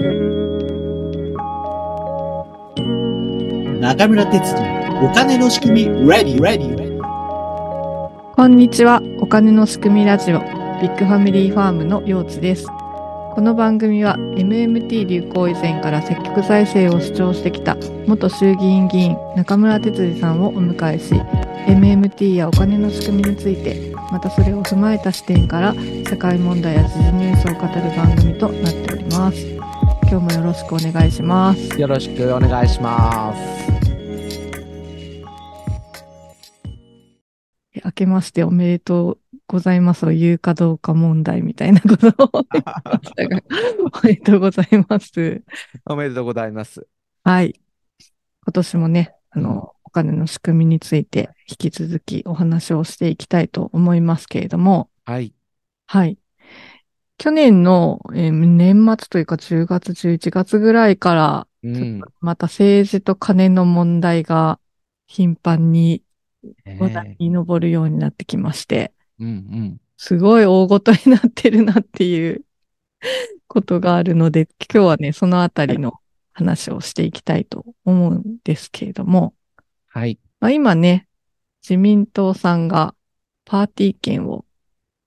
中村哲次お金の仕組み Ready Ready こんにちは。お金の仕組みラジオ、ビッグファミリーファームのようつです。この番組は MMT 流行以前から積極財政を主張してきた元衆議院議員中村哲司さんをお迎えし MMT やお金の仕組みについてまたそれを踏まえた視点から社会問題や時事ニュースを語る番組となっております今日もよろしくお願いしますよろしくお願いします。明けましておめでとうございますを言うかどうか問題みたいなことをおめでとうございますおめでとうございます。はい。今年もね、あの、お金の仕組みについて引き続きお話をしていきたいと思いますけれども、はい。はい。去年の、えー年末というか10月、11月ぐらいから、うん。また政治と金の問題が頻繁に話題ねに上るようになってきまして、うんうん。すごい大ごとになってるなっていう ことがあるので、今日はね、そのあたりの話をしていきたいと思うんですけれども、はい。まあ、今ね、自民党さんがパーティー券を、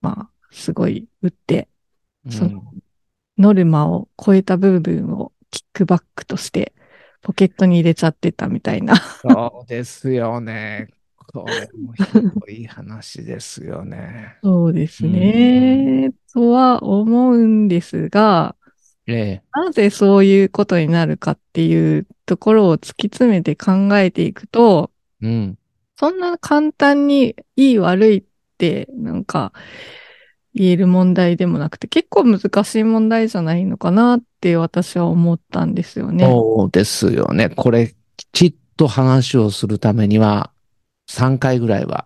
まあ、すごい打って、そのノルマを超えた部分をキックバックとしてポケットに入れちゃってたみたいな。そうですよね。これもひどい話ですよね。そうですね。とは思うんですが、ええ。なぜそういうことになるかっていうところを突き詰めて考えていくと、うん。そんな簡単にいい悪いってなんか言える問題でもなくて結構難しい問題じゃないのかなって私は思ったんですよね。そうですよね。これ、きちっと話をするためには、3回ぐらいは。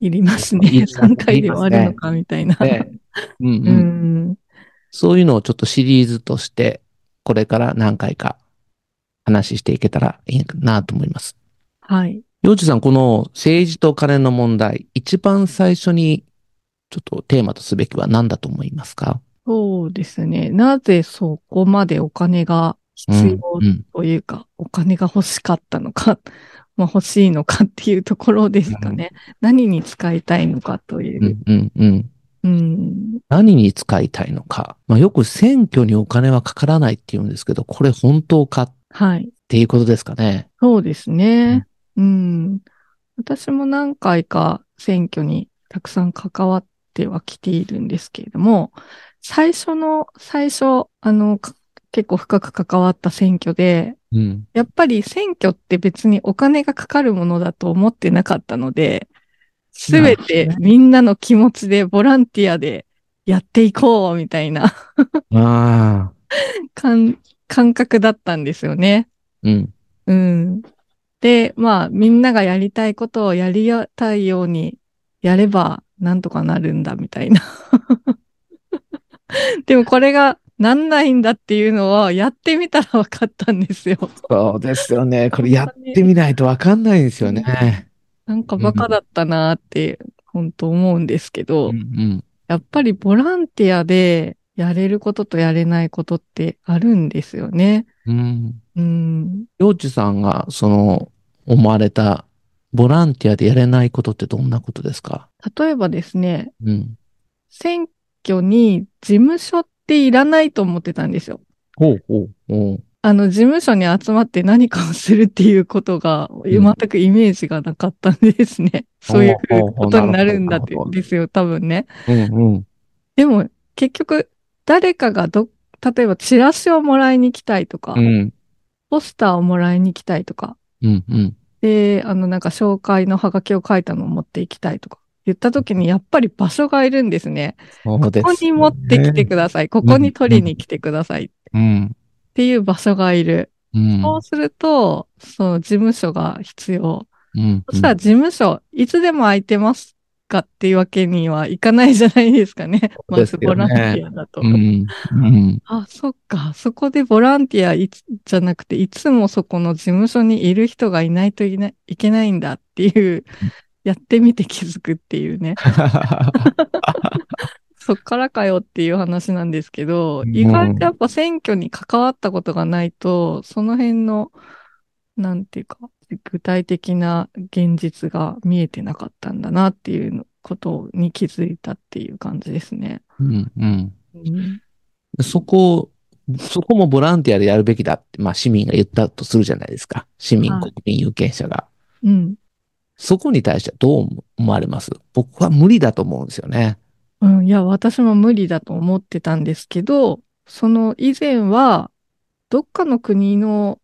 いりますね。いります3回で終わるのかみたいな。ねうんううん。ん。そういうのをちょっとシリーズとして、これから何回か話していけたらいいなと思います。はい。洋治さん、この政治と金の問題、一番最初にちょっとテーマとすべきは何だと思いますか？そうですね。なぜそこまでお金が必要うんというか、お金が欲しかったのか、まあ欲しいのかっていうところですかね。何に使いたいのかというう。んうんうんうん。何に使いたいのか。まあ、よく選挙にお金はかからないって言うんですけど、これ本当かっはい。ていうことですかね。そうですね。うん。私も何回か選挙にたくさん関わってはきているんですけれども、最初の、最初、あの、か結構深く関わった選挙で、うん。やっぱり選挙って別にお金がかかるものだと思ってなかったので、すべてみんなの気持ちでボランティアでやっていこうみたいな 感覚だったんですよね。うん。うん。で、まあ、みんながやりたいことをやりたいようにやればなんとかなるんだみたいな。でもこれがなんないんだっていうのはやってみたら分かったんですよ。そうですよね。これやってみないとわかんないんですよね。なんかバカだったなーって本当思うんですけど、うんうん。やっぱりボランティアでやれることとやれないことってあるんですよね。うん。うん。洋治さんが、その、思われた、ボランティアでやれないことってどんなことですか？例えばですね、うん。選挙に事務所っていらないと思ってたんですよ。ほうほうほう。あの、事務所に集まって何かをするっていうことが、ん全くイメージがなかったんですね。そういうほうほうことになるんだってですよ、多分ね。うんうん。でも、結局、誰かがど、例えばチラシをもらいに来たいとか、うん。ポスターをもらいに来たいとか、うんうん。で、あの、なんか紹介のハガキを書いたのを持っていきたいとか、言った時にやっぱり場所がいるんですね。そうですここに持ってきてください。ここに取りに来てくださいっうん。ていう場所がいる。うん。そうすると、その事務所が必要。うん。そしたら事務所、いつでも空いてますかっていうわけにはいかないじゃないですかね。まですよねずボランティアだと。うん。うん。あ、そっか。そこでボランティアいつじゃなくて、いつもそこの事務所にいる人がいないといないいけないんだっていう、やってみて気づくっていうね。そっからかよっていう話なんですけど、うん意外とやっぱ選挙に関わったことがないと、その辺の、なんていうか、具体的な現実が見えてなかったんだなっていうのことに気づいたっていう感じですね。うん、うん。うん。そこ、そこもボランティアでやるべきだって、まあ市民が言ったとするじゃないですか。市民、はい国民有権者が。うん。そこに対してはどう思われます？僕は無理だと思うんですよね。うん、いや、私も無理だと思ってたんですけど、その以前は、どっかの国の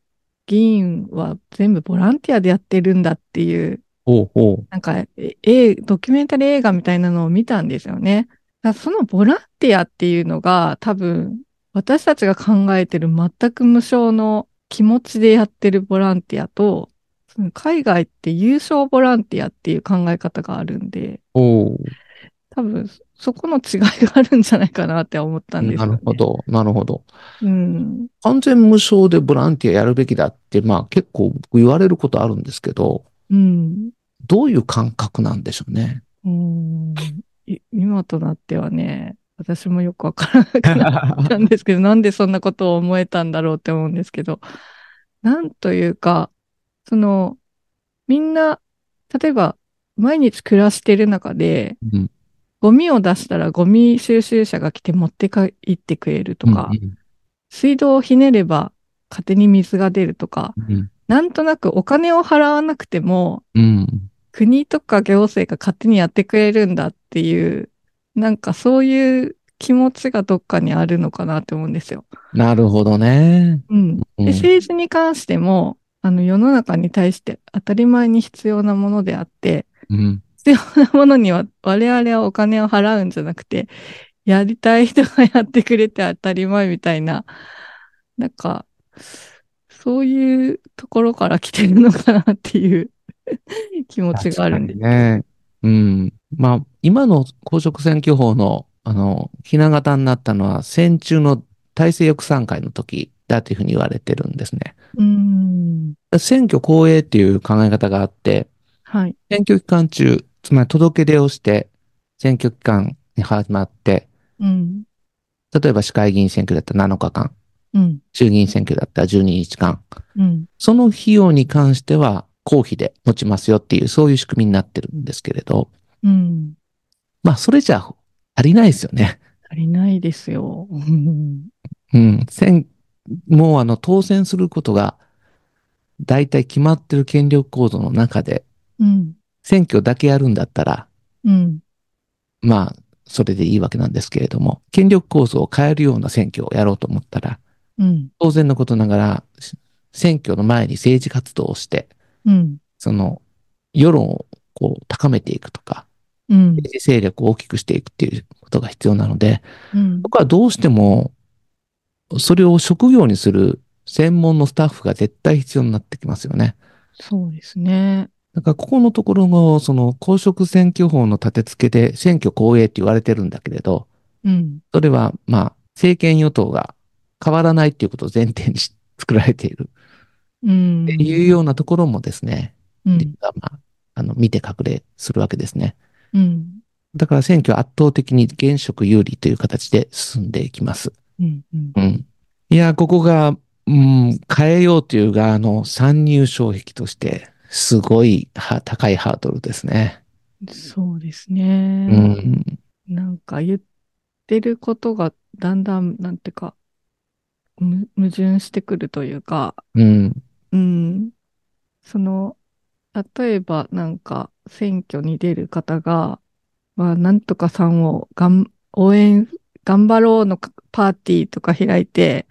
議員は全部ボランティアでやってるんだっていう、ほうほなんか、ええドキュメンタリー映画みたいなのを見たんですよね。そのボランティアっていうのが多分、私たちが考えてる全く無償の気持ちでやってるボランティアと、その海外って優勝ボランティアっていう考え方があるんで。多分、そこの違いがあるんじゃないかなって思ったんですね。るほど、なるほど。うん。完全無償でボランティアやるべきだって、まあ結構僕言われることあるんですけど、うん。どういう感覚なんでしょうね。うんい今となってはね、私もよくわからなくなったんですけど、なんでそんなことを思えたんだろうって思うんですけど、なんというか、その、みんな、例えば、毎日暮らしてる中で、うんゴミを出したらゴミ収集車が来て持って帰ってくれるとか、水道をひねれば勝手に水が出るとか、うんなんとなくお金を払わなくても、うん。国とか行政が勝手にやってくれるんだっていう、なんかそういう気持ちがどっかにあるのかなって思うんですよ。なるほどね。うん。うんで、政治に関しても、あの世の中に対して当たり前に必要なものであって、うん。必要なものには我々はお金を払うんじゃなくて、やりたい人がやってくれて当たり前みたいな、なんか、そういうところから来てるのかなっていう 気持ちがあるんでね。うん。まあ、今の公職選挙法の、あの、ひな形になったのは、戦中の体制抑散会の時だというふうに言われてるんですね。うん。選挙公営っていう考え方があって、はい。選挙期間中、つまり届け出をして、選挙期間に始まって、うん。例えば市会議員選挙だったら7日間、うん。衆議院選挙だったら12日間、うん。その費用に関しては公費で持ちますよっていう、そういう仕組みになってるんですけれど、うん。まあ、それじゃ足りないですよね。足りないですよ。うん。もうあの、当選することが、大体決まってる権力構造の中で、うん。選挙だけやるんだったら、うん。まあ、それでいいわけなんですけれども、権力構造を変えるような選挙をやろうと思ったら、うん。当然のことながら、し選挙の前に政治活動をして、うん。その、世論をこう高めていくとか、うん。政治勢力を大きくしていくっていうことが必要なので、うん。僕はどうしても、それを職業にする専門のスタッフが絶対必要になってきますよね。そうですね。だからここのところの、その公職選挙法の立て付けで選挙公営って言われてるんだけれど、うん。それはまあ政権与党が変わらないっていうことを前提にし作られているうん。っていうようなところもですね、うん。まあ、あの、見て隠れするわけですね。うん。だから選挙は圧倒的に現職有利という形で進んでいきます。うん。うん。うん。いや、ここが、うん、変えようという側の参入障壁として、すごいは高いハードルですね。そうですうね。ん。なんか言ってることがだんだん、なんていうか、む矛盾してくるというか、うん。うん。その、例えばなんか選挙に出る方が、まあ、なんとかさんをがん応援、頑張ろうのパーティーとか開いて、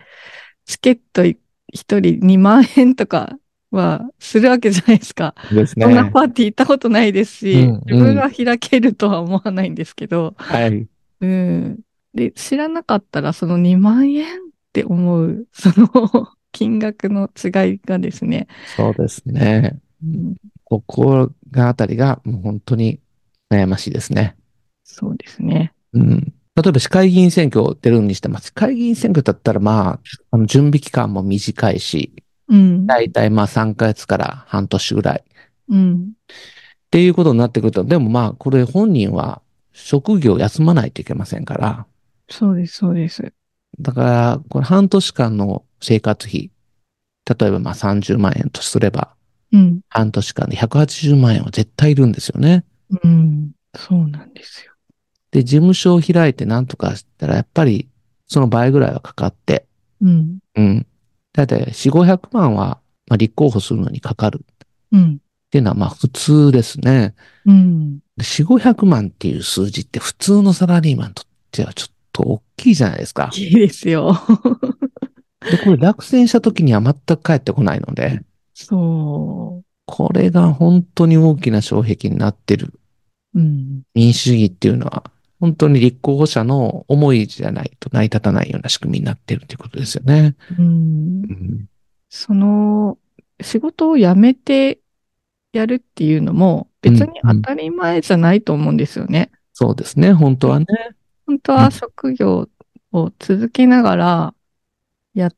チケット一人2万円とかはするわけじゃないですか。ですそんなパーティー行ったことないですし、うんうん自分が開けるとは思わないんですけど、はい。うん。で、知らなかったらその2万円って思う、その金額の違いがですね、そうですね。うんここがあたりがもう本当に悩ましいですね。そうですね。うん。例えば市会議員選挙出るにしても、市会議員選挙だったらまあ、あの準備期間も短いし、うん。だいたいまあ3ヶ月から半年ぐらい。うん。っていうことになってくると、でもまあ、これ本人は職業を休まないといけませんから、そうです、そうです。だから、これ半年間の生活費、例えばまあ30万円とすれば、うん。半年間で180万円は絶対いるんですよね。うん。そうなんですよ。で、事務所を開いて何とかしたら、やっぱりその倍ぐらいはかかって、うん。うん。だいたい4、500万は、まあ、立候補するのにかかるっうん。ていうのはまあ普通ですね。うん。で4、500万っていう数字って普通のサラリーマンにとってはちょっと大きいじゃないですか。いいですよ。で、これ落選した時には全く返ってこないので、そこれが本当に大きな障壁になってるう。うん。民主主義っていうのは、本当に立候補者の思いじゃないと成り立たないような仕組みになってるということですよね。うんう。ん。その、仕事を辞めてやるっていうのも別に当たり前じゃないと思うんですよね。そうですね、本当はね。本当は職業を続けながらやっ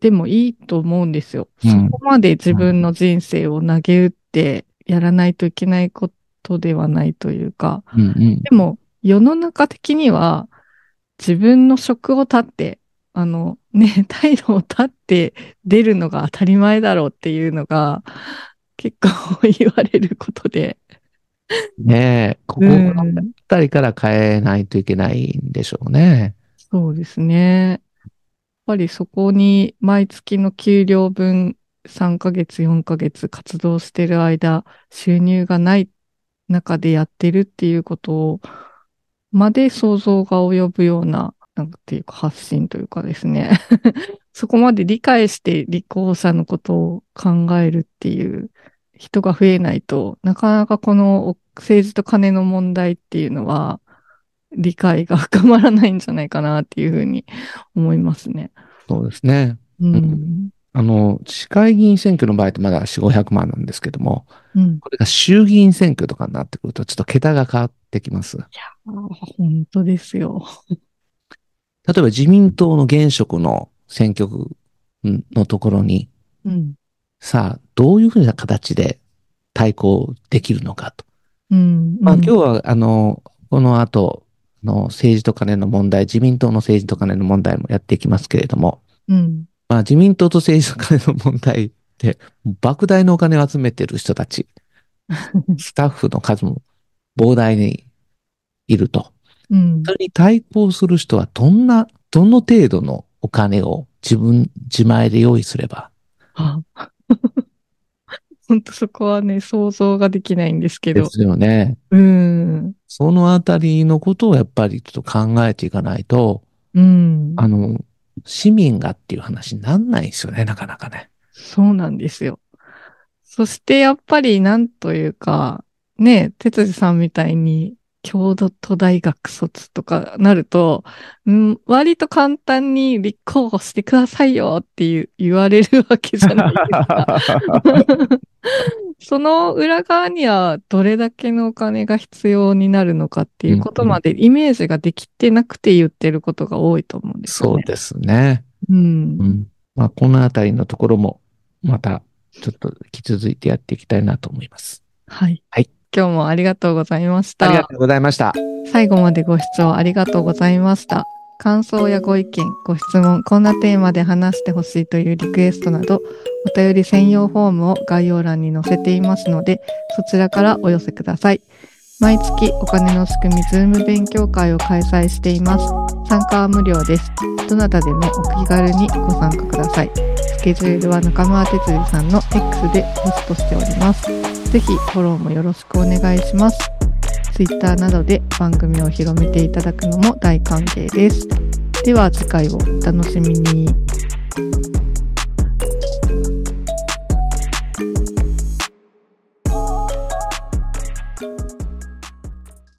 てもいいと思うんですよ。うんそこまで自分の人生を投げ打ってやらないといけないことではないというか、うんうん。でも世の中的には自分の職を立って、あのね、退路を立って出るのが当たり前だろうっていうのが結構言われることで。ねえ、ここあたりから変えないといけないんでしょうね。そうですね。やっぱりそこに毎月の給料分3ヶ月、4ヶ月活動してる間、収入がない中でやってるっていうことを、まで想像が及ぶような、なんていうか発信というかですね。そこまで理解して立候補者のことを考えるっていう人が増えないと、なかなかこの政治と金の問題っていうのは、理解が深まらないんじゃないかなっていうふうに思いますね。そうですね。うん。あの、市会議員選挙の場合ってまだ4、500万なんですけども、うん。これが衆議院選挙とかになってくると、ちょっと桁が変わってきます。あ本当ですよ。例えば自民党の現職の選挙区のところに、うん。さあ、どういうふうな形で対抗できるのかと。うん。まあ今日は、あの、この後の政治と金の問題、自民党の政治と金の問題もやっていきますけれども、うん。まあ自民党と政治と金の問題って、莫大なお金を集めてる人たち、スタッフの数も膨大にいると。うんそ。れに対抗する人はどんな、どの程度のお金を自分、自前で用意すれば。あ本当そこはね、想像ができないんですけど。ですよね。うん。そのあたりのことをやっぱりちょっと考えていかないと、うん。あの、市民がっていう話になんないんですよね、なかなかね。そうなんですよ。そしてやっぱりなんというか、ね、哲司さんみたいに、京都大学卒とかなると、うん、割と簡単に立候補してくださいよっていう言われるわけじゃないですか。その裏側にはどれだけのお金が必要になるのかっていうことまでイメージができてなくて言ってることが多いと思うんですよね。そうですね。う。うんん。まあ、このあたりのところも、また、ちょっと引き続いてやっていきたいなと思います。はい。はい。今日もありがとうございました。ありがとうございました。最後までご視聴ありがとうございました。感想やご意見、ご質問、こんなテーマで話してほしいというリクエストなど、お便り専用フォームを概要欄に載せていますので、そちらからお寄せください。毎月お金の仕組みズーム勉強会を開催しています。参加は無料です。どなたでもお気軽にご参加ください。スケジュールは中村哲司さんの X でポストしております。ぜひフォローもよろしくお願いします。Twitter などで番組を広めていただくのも大歓迎です。では次回をお楽しみに。